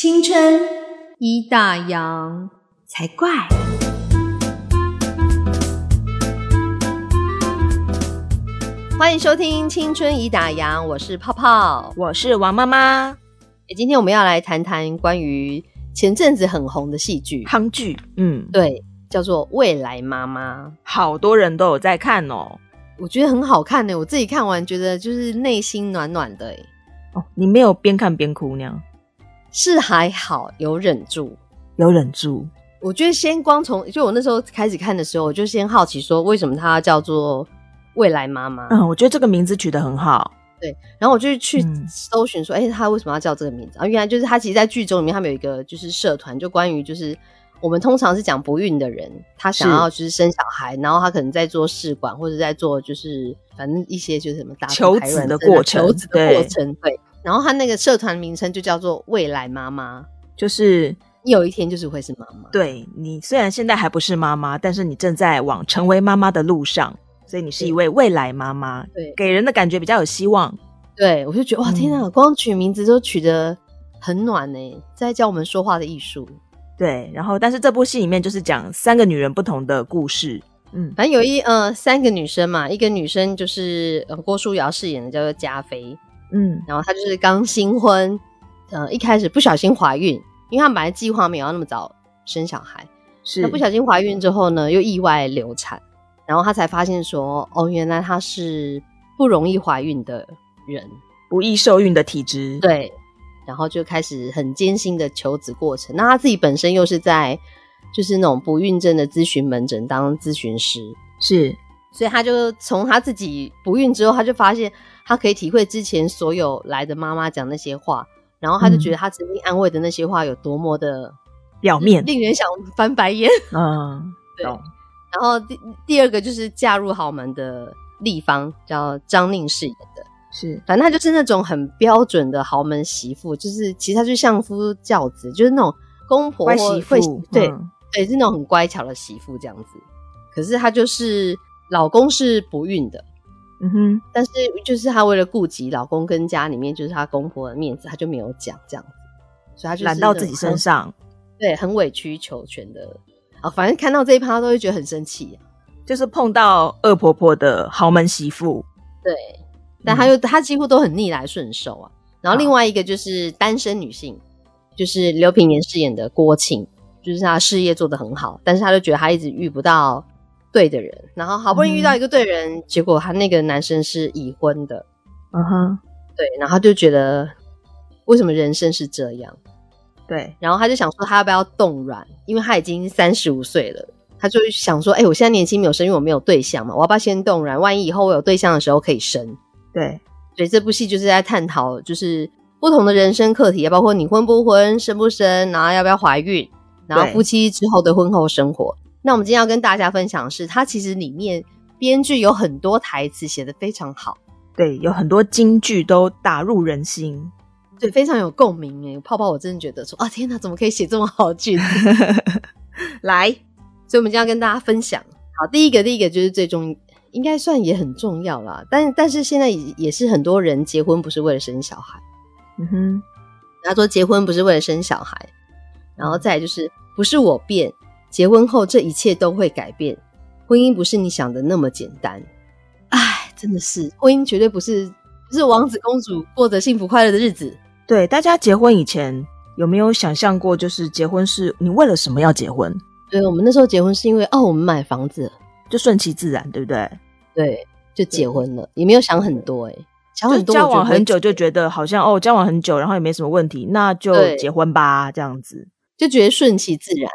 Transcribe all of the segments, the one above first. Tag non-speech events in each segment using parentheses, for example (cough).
青春一大洋才怪。欢迎收听《青春已打烊》，我是泡泡。我是王妈妈，诶今天我们要来谈谈关于前阵子很红的戏剧，夯剧，嗯，对，叫做《未来妈妈》。好多人都有在看哦。我觉得很好看呢，我自己看完觉得就是内心暖暖的诶，哦，你没有边看边哭那样，是还好有忍住。有忍住，我觉得先光从就我那时候开始看的时候，我就先好奇说为什么它叫做未来妈妈？嗯，我觉得这个名字取得很好，对然后我就去嗯搜寻说，哎、他为什么要叫这个名字？啊，原来就是他其实，在剧中里面，他们有一个就是社团，就关于就是我们通常是讲不孕的人，他想要就是生小孩，然后他可能在做试管或者在做就是反正一些就是什么打求子的过程求子的过程，对。然后他那个社团名称就叫做未来妈妈，就是你有一天就是会是妈妈。对你虽然现在还不是妈妈，但是你正在往成为妈妈的路上，所以你是一位未来妈妈，对给人的感觉比较有希望。对，我就觉得哇，嗯天哪，光取名字都取得很暖呢，在教我们说话的艺术。对，然后但是这部戏里面就是讲三个女人不同的故事，嗯，反正有一呃三个女生嘛，一个女生就是呃郭书瑶饰演的叫做加菲，嗯，然后她就是刚新婚，呃一开始不小心怀孕，因为她本来计划没有要那么早生小孩，是。那不小心怀孕之后呢，又意外流产，然后她才发现说，哦原来她是不容易怀孕的人，不易受孕的体质，对，然后就开始很艰辛的求子过程。那她自己本身又是在就是那种不孕症的咨询门诊当咨询师，是所以他就从他自己不孕之后，他就发现他可以体会之前所有来的妈妈讲那些话，然后他就觉得他曾经安慰的那些话有多么的表面，令人想翻白眼。嗯，(laughs) 对，然后第第二个就是嫁入豪门的丽芳，叫张宁饰演的，是反正她就是那种很标准的豪门媳妇，就是其实她就相夫教子，就是那种公婆媳妇，对、嗯对，是那种很乖巧的媳妇这样子。可是她就是老公是不孕的。嗯哼，但是就是她为了顾及老公跟家里面就是她公婆的面子，她就没有讲这样子，所以她就是揽到自己身，上，对，很委曲求全的。啊，反正看到这一趴都会觉得很生气、就是碰到恶婆婆的豪门媳妇，对，但她又她几乎都很逆来顺受啊。然后另外一个就是单身女性，就是刘品言饰演的郭庆，就是她事业做得很好，但是她就觉得她一直遇不到对的人，然后好不容易遇到一个对人，结果他那个男生是已婚的，嗯哼，对，然后她就觉得为什么人生是这样？对，然后他就想说，他要不要冻卵？因为他已经三十五岁了，他就想说，哎、我现在年轻没有生，因为我没有对象嘛，我要不要先冻卵？万一以后我有对象的时候可以生。对，所以这部戏就是在探讨，就是不同的人生课题，包括你婚不婚、生不生，然后要不要怀孕，然后夫妻之后的婚后生活。那我们今天要跟大家分享的是，它其实里面编剧有很多台词写的非常好，对，有很多金句都打入人心。对，非常有共鸣诶。泡泡，我真的觉得说，啊，天哪，怎么可以写这么好的句子？(laughs) 来，所以我们今天要跟大家分享。好，第一个，第一个就是最重，应该算也很重要啦。但但是现在也也是很多人结婚不是为了生小孩，嗯哼，他说结婚不是为了生小孩，然后再就是不是我变，结婚后这一切都会改变，婚姻不是你想的那么简单。哎，真的是婚姻绝对不是不是王子公主过着幸福快乐的日子。对，大家结婚以前有没有想象过，就是结婚是你为了什么要结婚？对，我们那时候结婚是因为哦，我们买房子，就顺其自然，对不对？对，就结婚了，也没有想很多哎、想很多交往很久就觉得好像哦，交往很久，然后也没什么问题，那就结婚吧，这样子。就觉得顺其自然。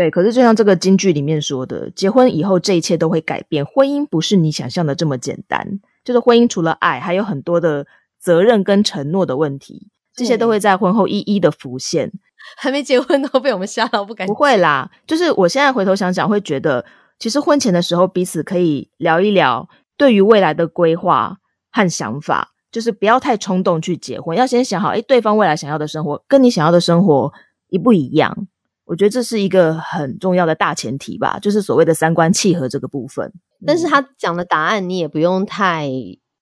对，可是就像这个京剧里面说的，结婚以后这一切都会改变，婚姻不是你想象的这么简单。就是婚姻除了爱，还有很多的责任跟承诺的问题，这些都会在婚后一一的浮现。还没结婚都被我们吓到不敢不会啦，就是我现在回头想想，会觉得其实婚前的时候彼此可以聊一聊对于未来的规划和想法，就是不要太冲动去结婚，要先想好，诶，对方未来想要的生活跟你想要的生活一不一样。我觉得这是一个很重要的大前提吧，就是所谓的三观契合这个部分。但是他讲的答案你也不用太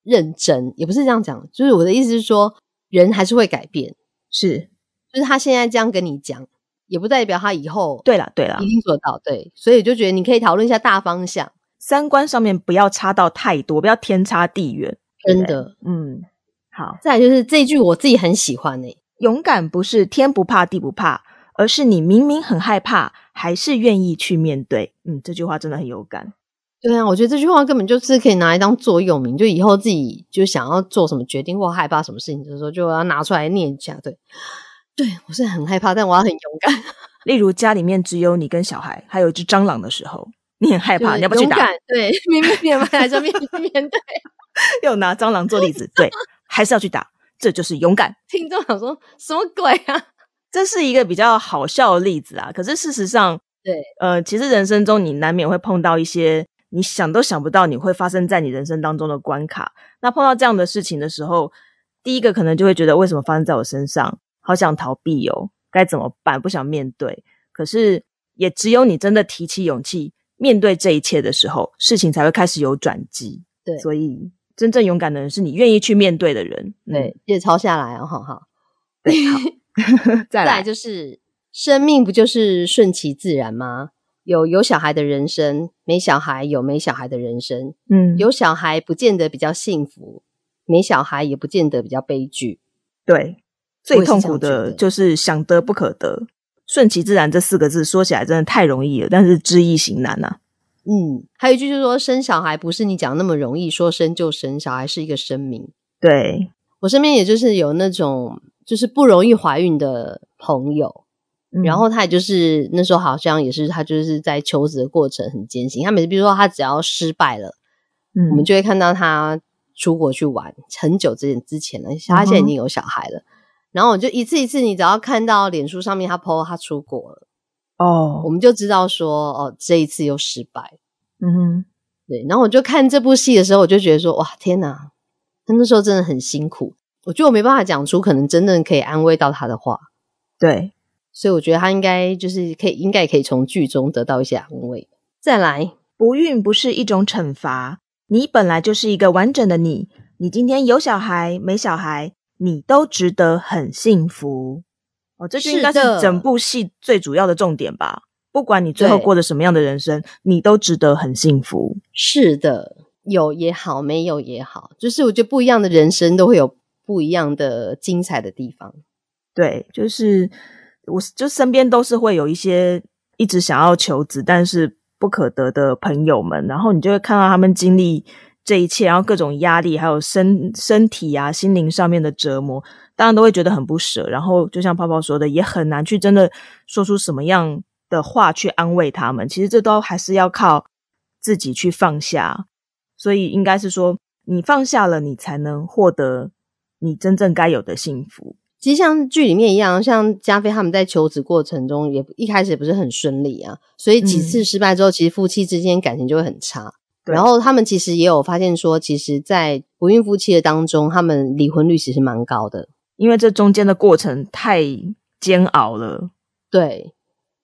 认真，也不是这样讲，就是我的意思是说，人还是会改变。是就是他现在这样跟你讲，也不代表他以后对了对了一，定做到。对，所以就觉得你可以讨论一下大方向，三观上面不要差到太多，不要天差地远。真的。嗯，好，再来就是这一句我自己很喜欢诶、欸勇敢不是天不怕地不怕，而是你明明很害怕，还是愿意去面对。嗯，这句话真的很有感。对啊，我觉得这句话根本就是可以拿来当座右铭，就以后自己就想要做什么决定或害怕什么事情的时候，就要拿出来念一下。对，对我是很害怕，但我要很勇敢，(laughs) 例如家里面只有你跟小孩，还有一只蟑螂的时候，你很害怕，你要不要去打？对，明明面还是要面面对。又 (laughs) 拿蟑螂做例子，对，还是要去打，这就是勇敢。听众想说什么鬼啊？这是一个比较好笑的例子啊，可是事实上，对，呃，其实人生中你难免会碰到一些你想都想不到你会发生在你人生当中的关卡。那碰到这样的事情的时候，第一个可能就会觉得为什么发生在我身上，好想逃避哦，该怎么办？不想面对。可是也只有你真的提起勇气面对这一切的时候，事情才会开始有转机。对所以真正勇敢的人是你愿意去面对的人。嗯对，记得抄下来哦，好好。对，好，(laughs) 再再来就是生命不就是顺其自然吗？有有小孩的人生，没小孩有没小孩的人生。嗯，有小孩不见得比较幸福，没小孩也不见得比较悲剧。对，最痛苦的就是想得不可得，顺其自然这四个字说起来真的太容易了，但是知易行难呐、啊嗯，还有一句就是说，生小孩不是你讲那么容易，说生就生，小孩是一个生命。对，我身边也就是有那种就是不容易怀孕的朋友，嗯然后他也就是那时候好像也是他就是在求子的过程很艰辛。他每次比如说他只要失败了，嗯我们就会看到他出国去玩，很久之前之前了，他现在已经有小孩了。然后我就一次一次，你只要看到脸书上面他 PO 他出国了，哦我，们就知道说哦这一次又失败。嗯哼，对，然后我就看这部戏的时候，我就觉得说哇天哪，他那时候真的很辛苦。我觉得我没办法讲出可能真正可以安慰到他的话，对，所以我觉得他应该就是可以，应该也可以从剧中得到一些安慰。再来，不孕不是一种惩罚，你本来就是一个完整的你，你今天有小孩没小孩，你都值得很幸福。哦，这句应该是整部戏最主要的重点吧。不管你最后对过着什么样的人生，你都值得很幸福。是的，有也好，没有也好，就是我觉得不一样的人生都会有不一样的精彩的地方。对，就是我就身边都是会有一些一直想要求子但是不可得的朋友们，然后你就会看到他们经历这一切，然后各种压力，还有身身体啊、心灵上面的折磨，当然都会觉得很不舍。然后就像泡泡说的，也很难去真的说出什么样的话去安慰他们。其实这都还是要靠自己去放下，所以应该是说，你放下了，你才能获得你真正该有的幸福。其实像剧里面一样，像加菲他们在求职过程中也一开始也不是很顺利啊，所以几次失败之后，其实夫妻之间感情就会很差。然后他们其实也有发现说，其实，在不孕夫妻的当中，他们离婚率其实蛮高的。因为这中间的过程太煎熬了。对，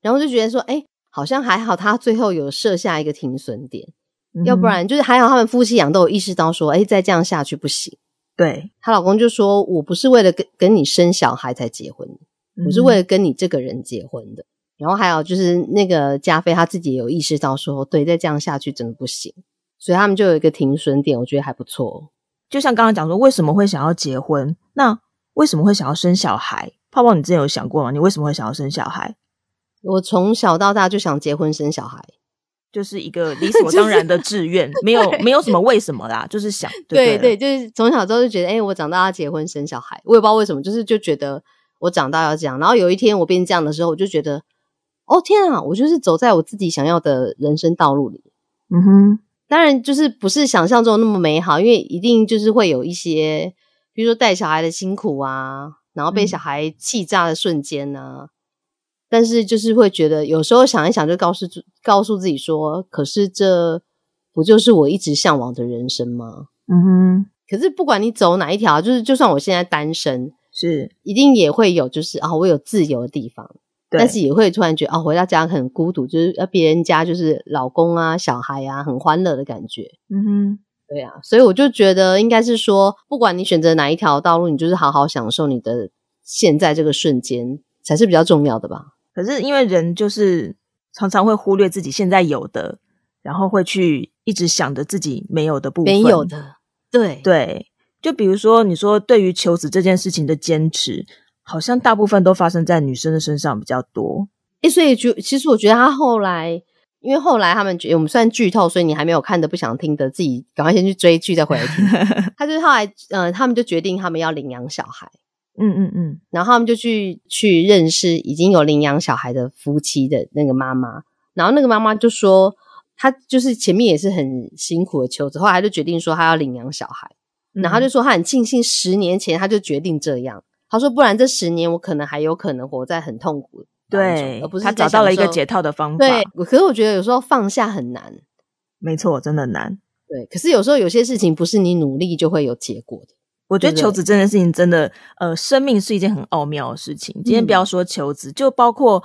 然后就觉得说，哎，好像还好，他最后有设下一个停损点，要不嗯然就是还好他们夫妻俩都有意识到说，哎，再这样下去不行。对，她老公就说：“我不是为了跟跟你生小孩才结婚，我是为了了跟你这个人结婚的。然后还有就是那个加菲他自己也有意识到说，对，再这样下去真的不行，所以他们就有一个停损点，我觉得还不错。就像刚刚讲说，为什么会想要结婚？那为什么会想要生小孩？泡泡，你之前有想过吗？你为什么会想要生小孩？我从小到大就想结婚生小孩，就是一个理所当然的志愿，没有没有什么为什么啦，就是想对对对，就是从小之后就觉得，哎、我长大要结婚生小孩，我也不知道为什么，就是就觉得我长大要这样。然后有一天我变这样的时候，我就觉得，哦天啊，我就是走在我自己想要的人生道路里。嗯哼，当然，就是不是想象中那么美好，因为一定就是会有一些，比如说带小孩的辛苦啊，然后被嗯小孩气炸的瞬间呐、但是就是会觉得，有时候想一想，就告诉自告诉自己说，可是这不就是我一直向往的人生吗？嗯哼，可是不管你走哪一条，就是就算我现在单身，是，一定也会有就是啊，我有自由的地方，对但是也会突然觉得啊，回到家很孤独，就是呃别人家就是老公啊、小孩啊很欢乐的感觉。嗯哼，对啊，所以我就觉得应该是说，不管你选择哪一条道路，你就是好好享受你的现在这个瞬间才是比较重要的吧。可是因为人就是常常会忽略自己现在有的，然后会去一直想着自己没有的部分。没有的，对对，就比如说你说对于求子这件事情的坚持，好像大部分都发生在女生的身上比较多。诶，所以就其实我觉得他后来，因为后来他们觉得我们算剧透，所以你还没有看的不想听的，自己赶快先去追剧再回来听。(laughs) 他就是后来，呃，他们就决定他们要领养小孩。嗯嗯嗯，然后他们就去去认识已经有领养小孩的夫妻的那个妈妈，然后那个妈妈就说，她就是前面也是很辛苦的求子，后来就决定说她要领养小孩，然后就说她很庆幸十年前她就决定这样，她说不然这十年我可能还有可能活在很痛苦，对，而不是她找到了一个解套的方法。对，可是我觉得有时候放下很难，没错，真的难。对，可是有时候有些事情不是你努力就会有结果的。我觉得求子这件事情真的，呃，生命是一件很奥妙的事情。今天不要说求子，就包括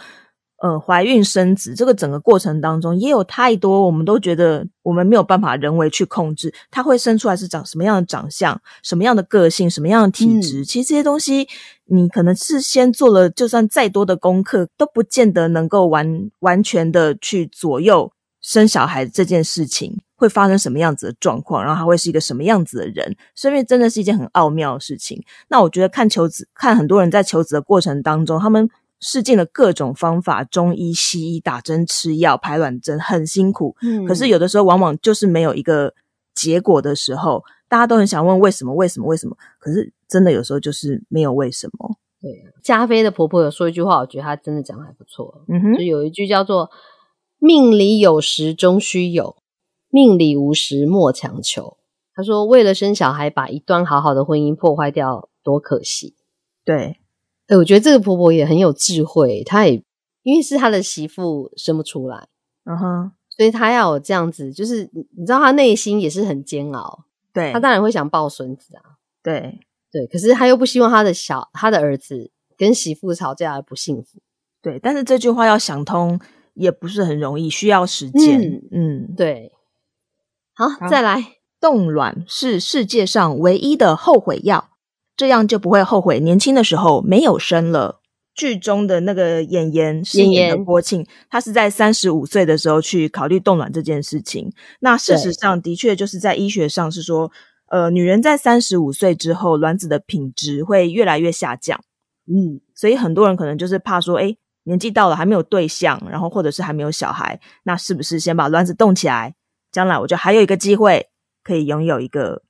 呃怀孕生子这个整个过程当中，也有太多我们都觉得我们没有办法人为去控制，它会生出来是长什么样的长相、什么样的个性、什么样的体质。其实这些东西，你可能是先做了，就算再多的功课，都不见得能够完完全的去左右生小孩这件事情。会发生什么样子的状况，然后他会是一个什么样子的人？生命真的是一件很奥妙的事情。那我觉得看求子，看很多人在求子的过程当中，他们试尽了各种方法，中医、西医、打针、吃药、排卵针，很辛苦。嗯，可是有的时候往往就是没有一个结果的时候，大家都很想问为什么？为什么？为什么？可是真的有时候就是没有为什么。对，加菲的婆婆有说一句话，我觉得她真的讲的还不错。嗯哼，就有一句叫做“命里有时终须有”。命里无时莫强求。他说：“为了生小孩，把一段好好的婚姻破坏掉，多可惜。”对，哎，我觉得这个婆婆也很有智慧。她也因为是她的媳妇生不出来，嗯哼，所以她要有这样子，就是你知道，她内心也是很煎熬。对，她当然会想抱孙子啊。对，对，可是她又不希望她的小她的儿子跟媳妇吵架而不幸福。对，但是这句话要想通也不是很容易，需要时间。嗯，对。好，再来。冻卵是世界上唯一的后悔药，这样就不会后悔年轻的时候没有生了。剧中的那个演员饰演的郭庆，他是在三十五岁的时候去考虑冻卵这件事情。那事实上的确就是在医学上是说，呃，女人在三十五岁之后，卵子的品质会越来越下降。嗯，所以很多人可能就是怕说，哎，年纪到了还没有对象，然后或者是还没有小孩，那是不是先把卵子冻起来？将来我觉得还有一个机会可以拥有一个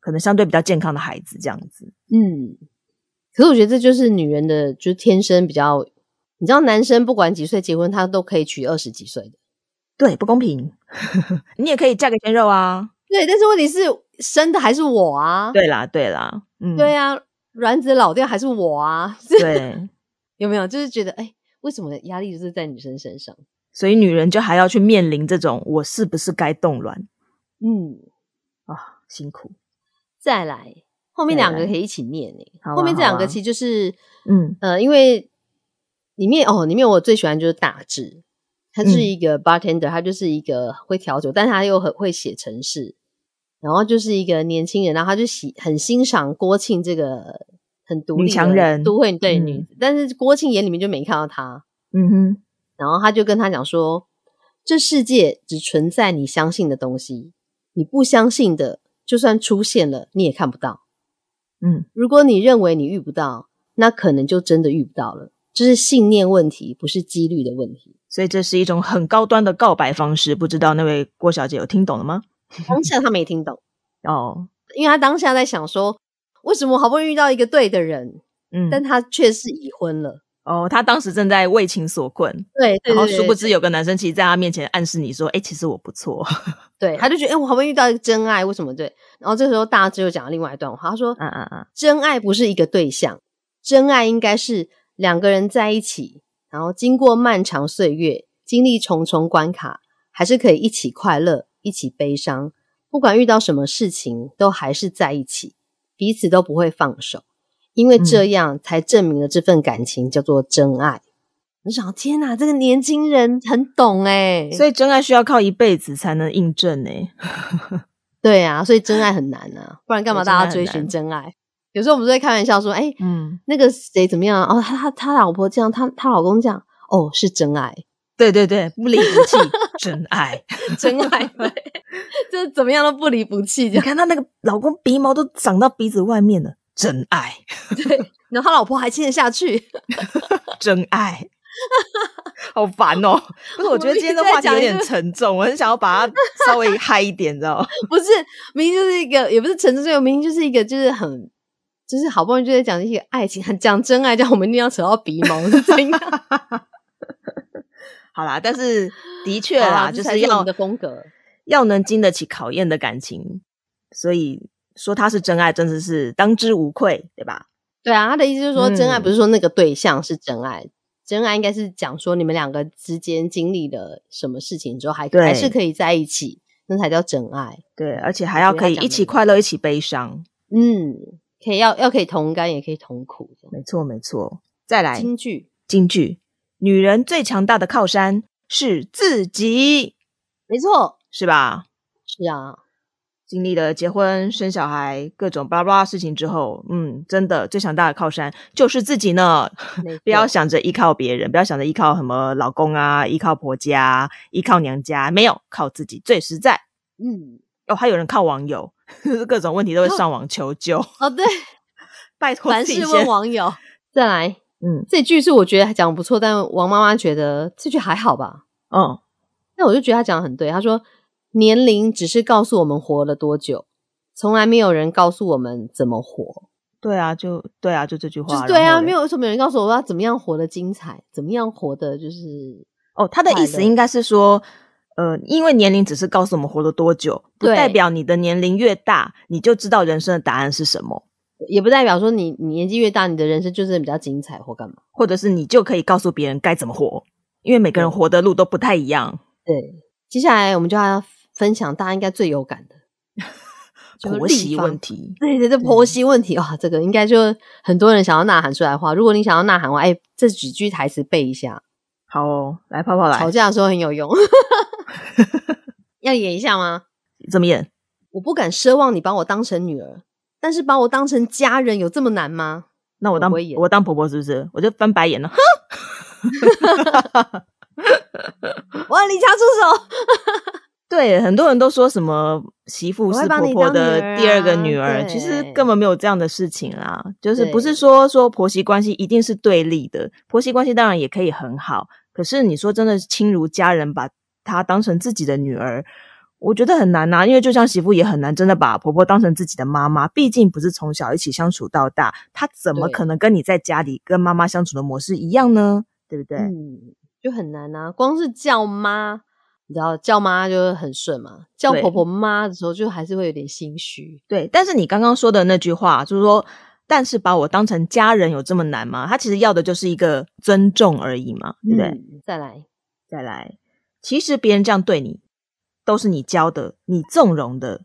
可能相对比较健康的孩子，这样子。嗯，可是我觉得这就是女人的，就是天生比较，你知道，男生不管几岁结婚，他都可以娶二十几岁的。对，不公平。(laughs) 你也可以嫁给鲜肉啊。对，但是问题是生的还是我啊。对啦，对啦，嗯，对啊，卵子老掉还是我啊。对，(laughs) 有没有就是觉得，哎，为什么压力就是在女生身上？所以女人就还要去面临这种，我是不是该冻卵？嗯，啊，辛苦。再来，后面两个可以一起念诶。后面这两个其实就是，嗯呃，因为里面哦，里面我最喜欢就是大志，他是一个 bartender，他就是一个会调酒，但他又很会写程式，然后就是一个年轻人，然后他就喜很欣赏郭庆这个很独立强人都会对女子，但是郭庆眼里面就没看到他。嗯哼。然后他就跟他讲说：“这世界只存在你相信的东西，你不相信的，就算出现了，你也看不到。嗯，如果你认为你遇不到，那可能就真的遇不到了。这是信念问题，不是几率的问题。所以这是一种很高端的告白方式。不知道那位郭小姐有听懂了吗？(laughs) 当下她没听懂哦，因为她当下在想说，为什么好不容易遇到一个对的人，嗯，但她却是已婚了。”哦，他当时正在为情所困，对，然后殊不知有个男生其实在他面前暗示你说：“哎，其实我不错。”对，他就觉得：“哎，我好不容易遇到一个真爱，为什么？”对，然后这时候大志又讲了另外一段话，他说：“嗯嗯嗯，真爱不是一个对象，真爱应该是两个人在一起，然后经过漫长岁月，经历重重关卡，还是可以一起快乐，一起悲伤，不管遇到什么事情，都还是在一起，彼此都不会放手。”因为这样才证明了这份感情叫做真爱。我想，天哪，这个年轻人很懂哎，所以真爱需要靠一辈子才能印证哎。(laughs) 对啊，所以真爱很难啊，不然干嘛大家追寻真爱？有时候我们都会开玩笑说，哎、嗯，那个谁怎么样？哦，他他他老婆这样，他他老公这样，哦，是真爱，对对对，不离不弃，真爱。(laughs) 真爱，对，(laughs) 就是怎么样都不离不弃。你看他那个老公鼻毛都长到鼻子外面了，真爱，(laughs) 对然后他老婆还亲得下去，(laughs) 真爱。(laughs) 好烦哦！不是，我觉得今天的话题有点沉重，我很想要把它稍微嗨一点，你知道吗？不是，明明就是一个，也不是沉重这个，明明就是一个，就是很，就是好不容易就在讲一些爱情，很讲真爱，这样我们一定要扯到鼻毛是怎样？好啦，但是的确啦，啦，就是要的风格。要能经得起考验的感情，所以说他是真爱，真的是当之无愧，对吧？对啊，他的意思就是说，真爱嗯不是说那个对象是真爱，真爱应该是讲说你们两个之间经历了什么事情之后还对还是可以在一起，那才叫真爱。对，而且还要可以一起快乐，一起悲伤。嗯，可以要要可以同甘，也可以同苦。没错，没错。再来，京剧京剧，女人最强大的靠山是自己，没错，是吧？是啊，经历了结婚、生小孩各种巴拉巴拉事情之后，嗯，真的最强大的靠山就是自己呢。(laughs) 不要想着依靠别人，不要想着依靠什么老公啊，依靠婆家，依靠娘家，没有，靠自己最实在。嗯，哦，还有人靠网友，(laughs) 各种问题都会上网求救。哦对，(laughs) 拜托凡事问网友。再来，嗯这句是我觉得讲得不错，但王妈妈觉得这句还好吧。嗯，那我就觉得他讲的很对。他说，年龄只是告诉我们活了多久，从来没有人告诉我们怎么活。对啊，就对啊，就这句话。就是对啊，没有为什么有人告诉我要怎么样活得精彩，怎么样活得就是哦，他的意思应该是说，呃，因为年龄只是告诉我们活了多久，不代表你的年龄越大，你就知道人生的答案是什么，也不代表说你你年纪越大，你的人生就是比较精彩或干嘛。或者是你就可以告诉别人该怎么活，因为每个人活的路都不太一样。对，接下来我们就要分享大家应该最有感的 (laughs) 婆媳问题，对对对，婆媳问题哇、这个应该就很多人想要呐喊出来的话。如果你想要呐喊的话，哎，这几句台词背一下，好哦，来泡泡来吵，架的时候很有用。(laughs) 要演一下吗？怎么演？我不敢奢望你把我当成女儿，但是把我当成家人有这么难吗？那我当我我当婆婆是不是？我就翻白眼了。我要离家出手。对，很多人都说什么媳妇是婆婆的第二个啊女儿，其实根本没有这样的事情啦。就是不是对说说婆媳关系一定是对立的，婆媳关系当然也可以很好。可是你说真的亲如家人，把她当成自己的女儿，我觉得很难呐、因为就像媳妇也很难真的把婆婆当成自己的妈妈，毕竟不是从小一起相处到大，她怎么可能跟你在家里跟妈妈相处的模式一样呢？对不对？嗯，就很难啊。光是叫妈，你知道叫妈就很顺嘛，叫婆婆妈的时候就还是会有点心虚。对，但是你刚刚说的那句话，就是说，但是把我当成家人有这么难吗？他其实要的就是一个尊重而已嘛，对不对？嗯再来，再来，其实别人这样对你，都是你教的，你纵容的。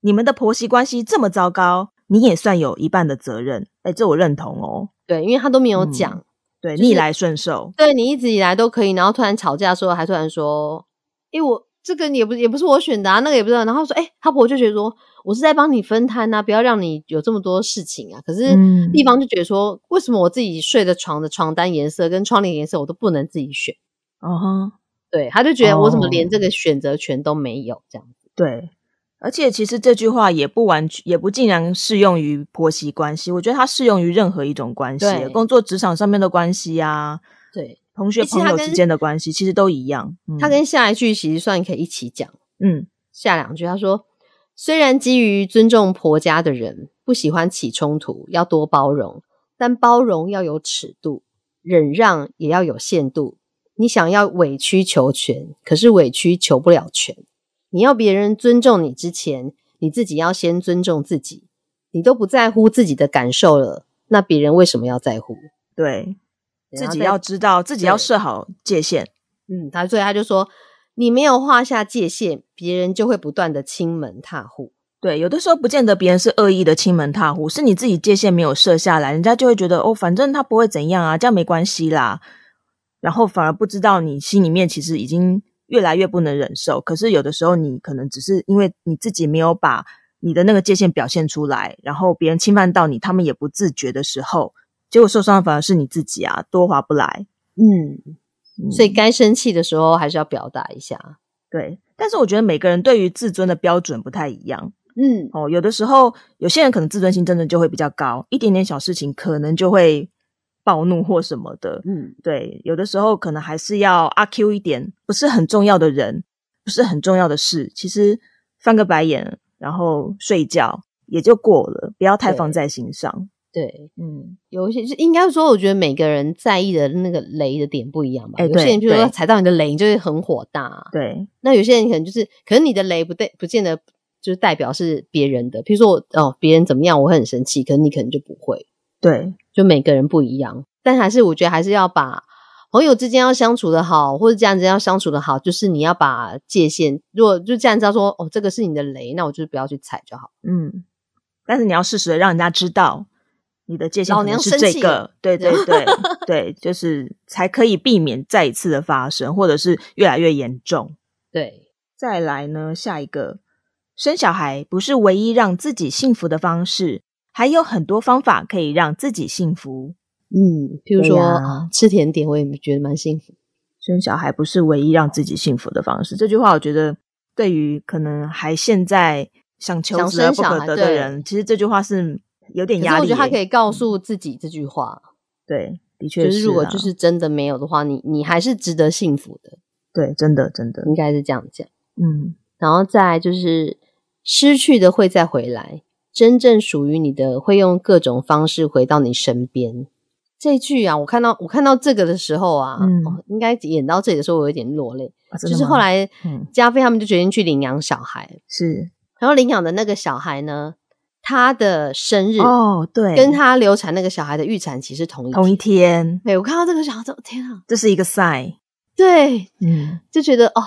你们的婆媳关系这么糟糕，你也算有一半的责任。哎，这我认同哦。对，因为他都没有嗯讲，对，就是逆来顺受。对你一直以来都可以，然后突然吵架的时候还突然说，诶，我这个也不也不是我选的啊，那个也不知道，然后说，诶，他婆婆就觉得说我是在帮你分摊啊，不要让你有这么多事情啊。可是嗯地方就觉得说，为什么我自己睡的床的床单颜色跟窗帘颜色我都不能自己选？哦哈，对，他就觉得我怎么哦连这个选择权都没有这样子。对。而且其实这句话也不完全，也不尽然适用于婆媳关系。我觉得它适用于任何一种关系，工作职场上面的关系啊，对，同学朋友之间的关系其实都一样。嗯他跟下一句其实算可以一起讲。嗯下两句，他说：“虽然基于尊重婆家的人不喜欢起冲突，要多包容，但包容要有尺度，忍让也要有限度。你想要委曲求全，可是委曲求不了全。你要别人尊重你之前，你自己要先尊重自己。你都不在乎自己的感受了，那别人为什么要在乎？对，自己要知道，自己要设好界限。嗯，他所以他就说，你没有画下界限，别人就会不断的亲门踏户。对，有的时候不见得别人是恶意的亲门踏户，是你自己界限没有设下来，人家就会觉得哦，反正他不会怎样啊，这样没关系啦。然后反而不知道你心里面其实已经越来越不能忍受。可是有的时候你可能只是因为你自己没有把你的那个界限表现出来，然后别人侵犯到你，他们也不自觉的时候，结果受伤的反而是你自己啊，多划不来。嗯，嗯所以该生气的时候还是要表达一下。对，但是我觉得每个人对于自尊的标准不太一样嗯，哦。有的时候，有些人可能自尊心真的就会比较高，一点点小事情可能就会暴怒或什么的。嗯，对，有的时候可能还是要阿 Q 一点，不是很重要的人，不是很重要的事，其实翻个白眼，然后睡一觉也就过了，不要太放在心上。对，嗯，有一些是应该说，我觉得每个人在意的那个雷的点不一样吧。哎有些人对对就说踩到你的雷，你就会很火大。对，那有些人可能就是，可能你的雷不对，不见得就是代表是别人的。比如说我哦，别人怎么样，我会很生气，可能你可能就不会。对，就每个人不一样，但还是我觉得还是要把朋友之间要相处的好，或者家人之间要相处的好，就是你要把界限，如果就这样知道说哦，这个是你的雷，那我就是不要去踩就好。嗯，但是你要适时的让人家知道你的界限老可能是这个，对对 (laughs) 对对，就是才可以避免再一次的发生，或者是越来越严重。对，再来呢，下一个，生小孩不是唯一让自己幸福的方式，还有很多方法可以让自己幸福。嗯，譬如说、啊吃甜点，我也觉得蛮幸福。生小孩不是唯一让自己幸福的方式。这句话，我觉得对于可能还现在想求想子而不可得的人，其实这句话是有点压力耶。我觉得他可以告诉自己这句话，对，的确就是如果啊就是真的没有的话，你你还是值得幸福的，对，真的真的，应该是这样讲。嗯然后再来就是失去的会再回来，真正属于你的会用各种方式回到你身边。这句啊，我看到我看到这个的时候啊，嗯哦、应该演到这里的时候，我有点落泪。就是后来嗯加菲他们就决定去领养小孩，是然后领养的那个小孩呢，他的生日哦，对，跟他流产那个小孩的预产期是同一同一天。天，对我看到这个小孩，天啊，这是一个 sign。对，嗯就觉得哦，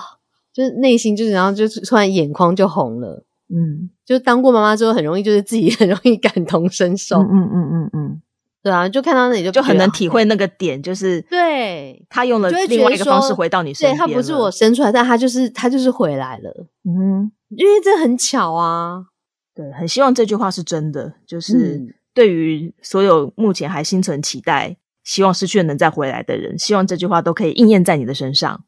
就是内心就是然后就突然眼眶就红了。嗯就当过妈妈之后，很容易就是自己 (laughs) 很容易感同身受，嗯嗯嗯嗯嗯，对啊，就看到那里就就很能体会那个点，就是对，他用了另外一个方式回到你身对边对。他不是我生出来，但他就是他就是回来了，嗯，因为这很巧啊，对，很希望这句话是真的，就是嗯对于所有目前还心存期待、希望失去了能再回来的人，希望这句话都可以应验在你的身上。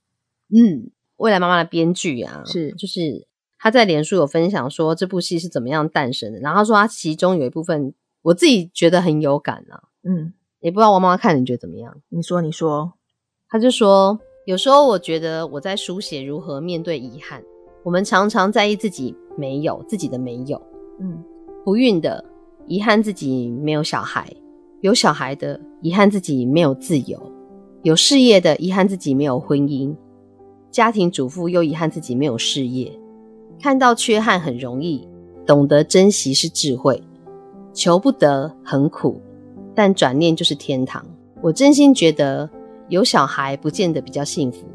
嗯，未来妈妈的编剧啊，是就是他在脸书有分享说这部戏是怎么样诞生的，然后他说他其中有一部分我自己觉得很有感啊，嗯，也不知道王妈妈看你觉得怎么样？你说，你说，他就说，有时候我觉得我在书写如何面对遗憾。我们常常在意自己没有自己的没有，嗯不孕的遗憾自己没有小孩，有小孩的遗憾自己没有自由，有事业的遗憾自己没有婚姻，家庭主妇又遗憾自己没有事业。看到缺憾很容易，懂得珍惜是智慧。求不得很苦，但转念就是天堂。我真心觉得，有小孩不见得比较幸福，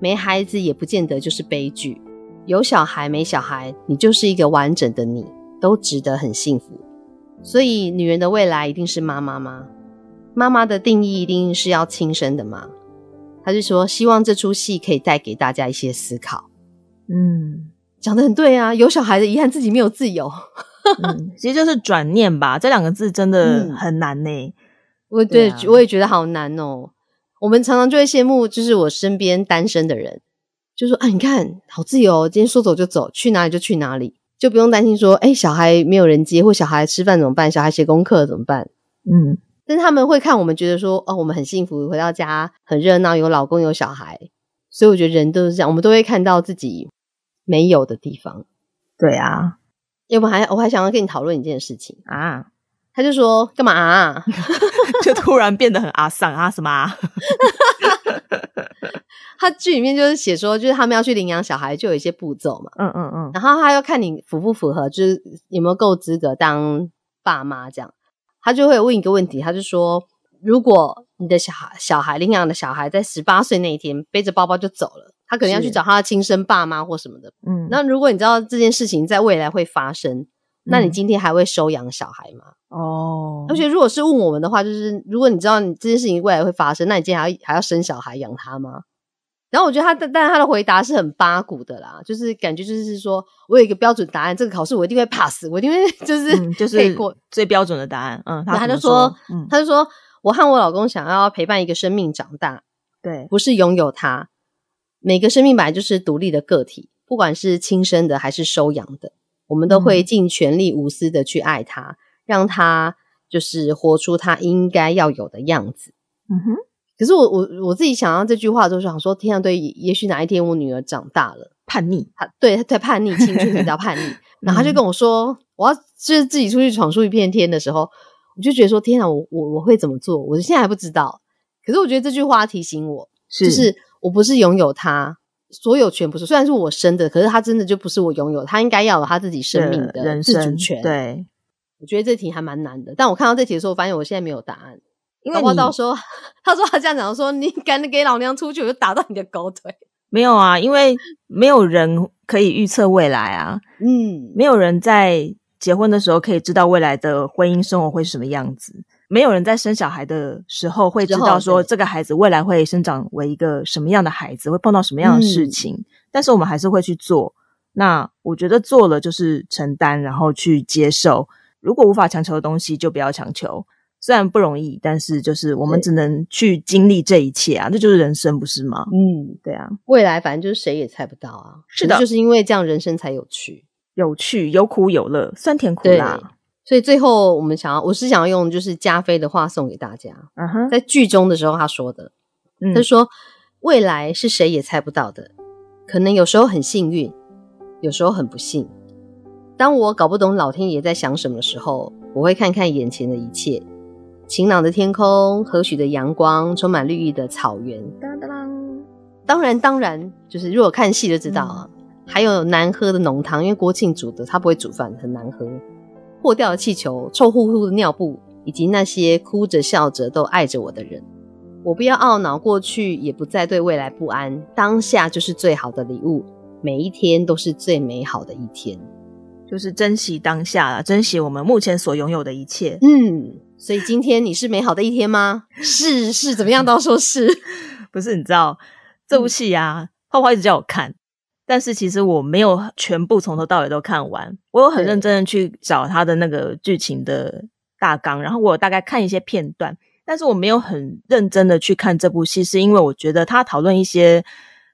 没孩子也不见得就是悲剧。有小孩没小孩，你就是一个完整的你，都值得很幸福。所以，女人的未来一定是妈妈吗？妈妈的定义一定是要亲生的吗？他就说，希望这出戏可以带给大家一些思考。嗯讲的很对啊，有小孩的遗憾自己没有自由。嗯，(laughs) 其实就是转念吧，这两个字真的嗯很难呢。我对我也觉得好难哦。我们常常就会羡慕，就是我身边单身的人，就说啊，你看好自由哦，今天说走就走，去哪里就去哪里，就不用担心说，哎，小孩没有人接，或小孩吃饭怎么办？小孩写功课怎么办？嗯但是他们会看我们，觉得说，哦，我们很幸福，回到家很热闹，有老公有小孩，所以我觉得人都是这样，我们都会看到自己没有的地方。对啊要不还我还想要跟你讨论一件事情，啊，他就说干嘛、啊？(laughs) 就突然变得很阿丧啊什么啊？(laughs) 他剧里面就是写说，就是他们要去领养小孩，就有一些步骤嘛。嗯嗯嗯然后他要看你符不符合，就是有没有够资格当爸妈这样。他就会问一个问题，他就说，如果你的小孩小孩领养的小孩在十八岁那一天背着包包就走了，他可能要去找他的亲生爸妈或什么的。嗯，那如果你知道这件事情在未来会发生，那你嗯今天还会收养小孩吗？哦，而且如果是问我们的话，就是如果你知道你这件事情未来会发生，那你今天还要还要生小孩养他吗？然后我觉得他的，但是他的回答是很八股的啦，就是感觉就是说我有一个标准答案，这个考试我一定会 pass，我一定会 (laughs) 就是、嗯，就是过。最标准的答案。嗯，他就说他就说我和我老公想要陪伴一个生命长大，对，不是拥有他。每个生命本来就是独立的个体，不管是亲生的还是收养的，我们都会嗯尽全力无私的去爱他，让他就是活出他应该要有的样子。嗯哼，可是我我我自己想到这句话的时候，想说天啊，对，也许哪一天我女儿长大了，叛逆，她对她在叛逆，青春比较叛逆，(laughs) 然后她就跟我说，我要就是自己出去闯出一片天的时候，我就觉得说天啊，我我我会怎么做？我现在还不知道。可是我觉得这句话提醒我，就是我不是拥有它，所有权不是，虽然是我生的，可是他真的就不是我拥有，他应该要有他自己生命的人自主生权。，对，我觉得这题还蛮难的。但我看到这题的时候，我发现我现在没有答案。因为你搞不好到时候他说他这样讲说，你 (laughs) 赶紧给老娘出去，我就打断你的狗腿。没有啊，因为没有人可以预测未来啊，嗯，没有人在结婚的时候可以知道未来的婚姻生活会是什么样子，没有人在生小孩的时候会知道说对这个孩子未来会生长为一个什么样的孩子，会碰到什么样的事嗯情，但是我们还是会去做。那我觉得做了就是承担，然后去接受。如果无法强求的东西，就不要强求。虽然不容易，但是就是我们只能去经历这一切啊，这就是人生，不是吗？嗯，对啊，未来反正就是谁也猜不到啊。是的可就是因为这样人生才有趣。有趣，有苦有乐，酸甜苦对辣。所以最后我们想要，我是想要用就是加菲的话送给大家，嗯哼，在剧中的时候他说的，嗯他说未来是谁也猜不到的，可能有时候很幸运，有时候很不幸。当我搞不懂老天爷在想什么的时候，我会看看眼前的一切：晴朗的天空、和煦的阳光、充满绿意的草原。当当当，然，当然，就是如果看戏就知道啊，还有难喝的浓汤，因为国庆煮的，他不会煮饭，很难喝。破掉的气球、臭乎乎的尿布，以及那些哭着笑着都爱着我的人。我不要懊恼过去，也不再对未来不安。当下就是最好的礼物，每一天都是最美好的一天。就是珍惜当下啦，珍惜我们目前所拥有的一切。嗯，所以今天你是美好的一天吗？是是，怎么样？都要说是。(laughs) 不是，你知道这部戏啊，泡泡一直叫我看，但是其实我没有全部从头到尾都看完，我有很认真的去找他的那个剧情的大纲，然后我有大概看一些片段，但是我没有很认真的去看这部戏，是因为我觉得他讨论一些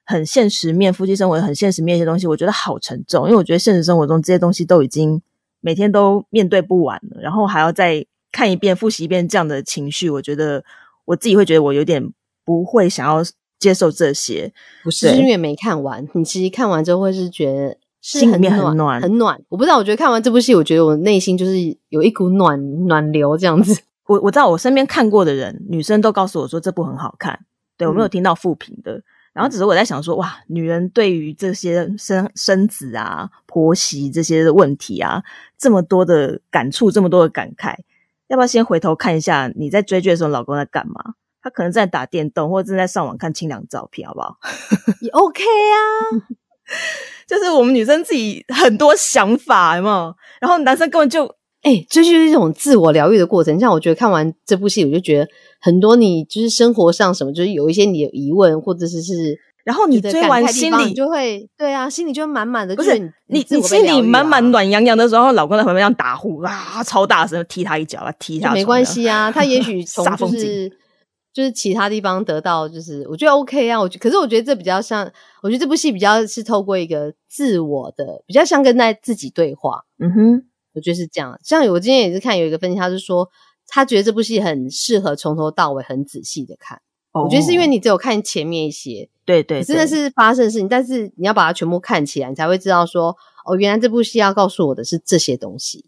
很现实面、夫妻生活很现实面一些东西，我觉得好沉重，因为我觉得现实生活中这些东西都已经每天都面对不完了，然后还要再看一遍、复习一遍这样的情绪，我觉得我自己会觉得我有点不会想要接受这些。不是，因为没看完。你其实看完之后会是觉得是心里面很暖，很暖。我不知道，我觉得看完这部戏，我觉得我内心就是有一股暖暖流这样子。(laughs) 我我知道我身边看过的人，女生都告诉我说这部很好看，对我没有嗯听到负评的。然后只是我在想说，哇，女人对于这些生生子啊、婆媳这些问题啊，这么多的感触，这么多的感慨，要不要先回头看一下你在追剧的时候，老公在干嘛？他可能在打电动，或者正在上网看清凉照片，好不好？也 OK 啊，(laughs) 就是我们女生自己很多想法，有没有？然后男生根本就哎、这就是一种自我疗愈的过程。像我觉得看完这部戏，我就觉得很多你就是生活上什么，就是有一些你的疑问，或者是是然后你追完心里就会对啊，心里就会满满的，不就是你你心里满满暖洋洋的时候，老公在旁边这样打呼啊，超大声，踢他一脚啊，踢他就没关系啊。他也许 (laughs) 从就是就是其他地方得到，就是我觉得 OK 啊。我觉可是我觉得这比较像，我觉得这部戏比较是透过一个自我的，比较像跟在自己对话。嗯哼，我觉得是这样。像我今天也是看有一个分析，他是说他觉得这部戏很适合从头到尾很仔细的看。我觉得是因为哦你只有看前面一些，对对，真的是发生的事情，但是你要把它全部看起来，你才会知道说，哦，原来这部戏要告诉我的是这些东西，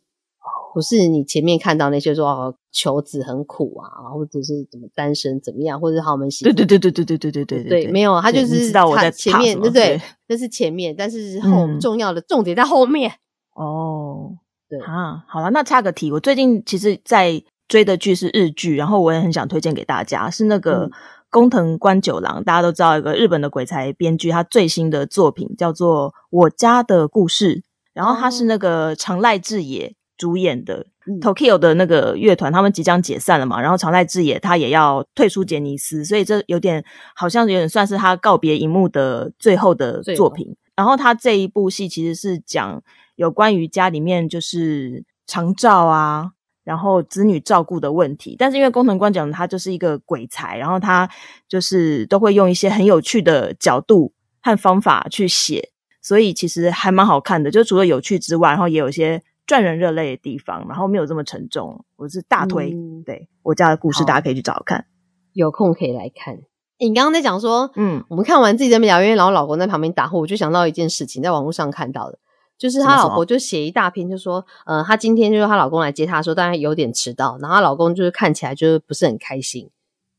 不是你前面看到那些说哦，求子很苦啊，或者是怎么单身怎么样，或者是豪门喜对对对对对对对对对对，没有，他就是知道我在前面，对不对？对？那是前面，但是后、嗯。重要的重点在后面。哦，对。啊，好了，那插个题，我最近其实，在追的剧是日剧，然后我也很想推荐给大家，是那个嗯。工藤官九郎，大家都知道一个日本的鬼才编剧，他最新的作品叫做《我家的故事》，然后他是哦。那个长濑智也主演的 Tokyo 的那个乐团，他们即将解散了嘛，然后长濑智也他也要退出杰尼斯，所以这有点好像有点算是他告别荧幕的最后的作品。然后他这一部戏其实是讲有关于家里面就是长照啊，然后子女照顾的问题。但是因为工藤官讲他就是一个鬼才，然后他就是都会用一些很有趣的角度和方法去写，所以其实还蛮好看的。就除了有趣之外，然后也有一些赚人热泪的地方，然后没有这么沉重。我是大推，对我家的故事大家可以去找看，有空可以来看。你刚刚在讲说，嗯，我们看完自己在聊天，然后老公在旁边打呼，我就想到一件事情，在网络上看到的，就是她老婆就写一大篇，就说，呃，她今天就是她老公来接她，说当然有点迟到，然后她老公就是看起来就是不是很开心，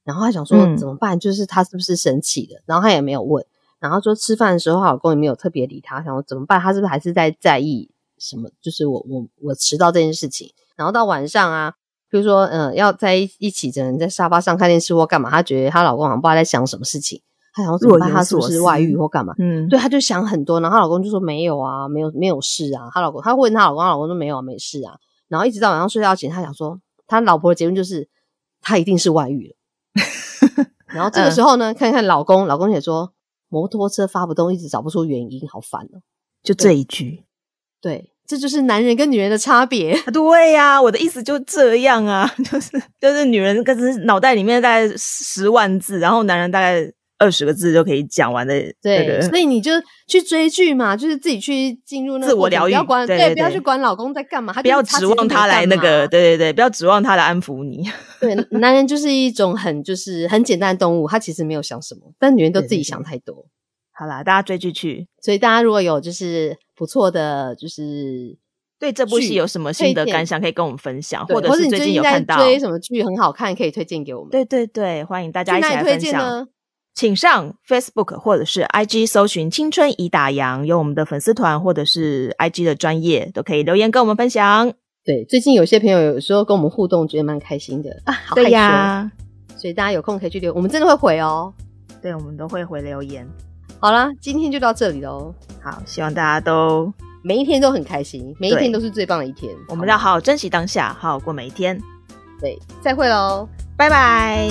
然后她想说怎么办，就是她是不是生气了，然后她也没有问，然后说吃饭的时候，她老公也没有特别理她，想说怎么办，她是不是还是在在意什么，就是我我我迟到这件事情，然后到晚上啊。比如说，嗯，要在一起，只能在沙发上看电视或干嘛？她觉得她老公好像不知道在想什么事情，她想怎么办？他是不是外遇或干嘛？嗯，对，她就想很多。然后她老公就说没有啊，没有没有事啊。她老公，她问她老公，她老公说没有啊，没事啊。然后一直到晚上睡觉前，她想说，她老婆的结论就是她一定是外遇了。(laughs) 然后这个时候呢，看看老公，老公也说摩托车发不动，一直找不出原因，好烦哦。就这一句，对。这就是男人跟女人的差别。对呀，我的意思就这样啊，(laughs) 就是就是女人可是脑袋里面大概十万字，然后男人大概二十个字就可以讲完的。对，所以你就去追剧嘛，就是自己去进入那自我疗愈，不要管对，不要去管老公在干嘛，不要指望他来那个，对对对，不要指望他来安抚你。(laughs) 对，男人就是一种很就是很简单的动物，他其实没有想什么，但女人都自己想太多。好啦，大家追剧去。所以大家如果有就是不错的，就是对这部戏有什么心得感想，可以跟我们分享，或者是最近有看到追什么剧很好看，可以推荐给我们。对对对，欢迎大家一起来分享。请上 Facebook 或者是 IG 搜寻“青春已打烊”，有我们的粉丝团或者是 IG 的专业都可以留言跟我们分享。对，最近有些朋友有时候跟我们互动，觉得蛮开心的啊。好对呀，所以大家有空可以去留，我们真的会回哦。对，我们都会回留言。好啦，今天就到这里喽。好，希望大家都每一天都很开心，每一天都是最棒的一天。我们要好好珍惜当下，好好过每一天。对，再会喽，拜拜。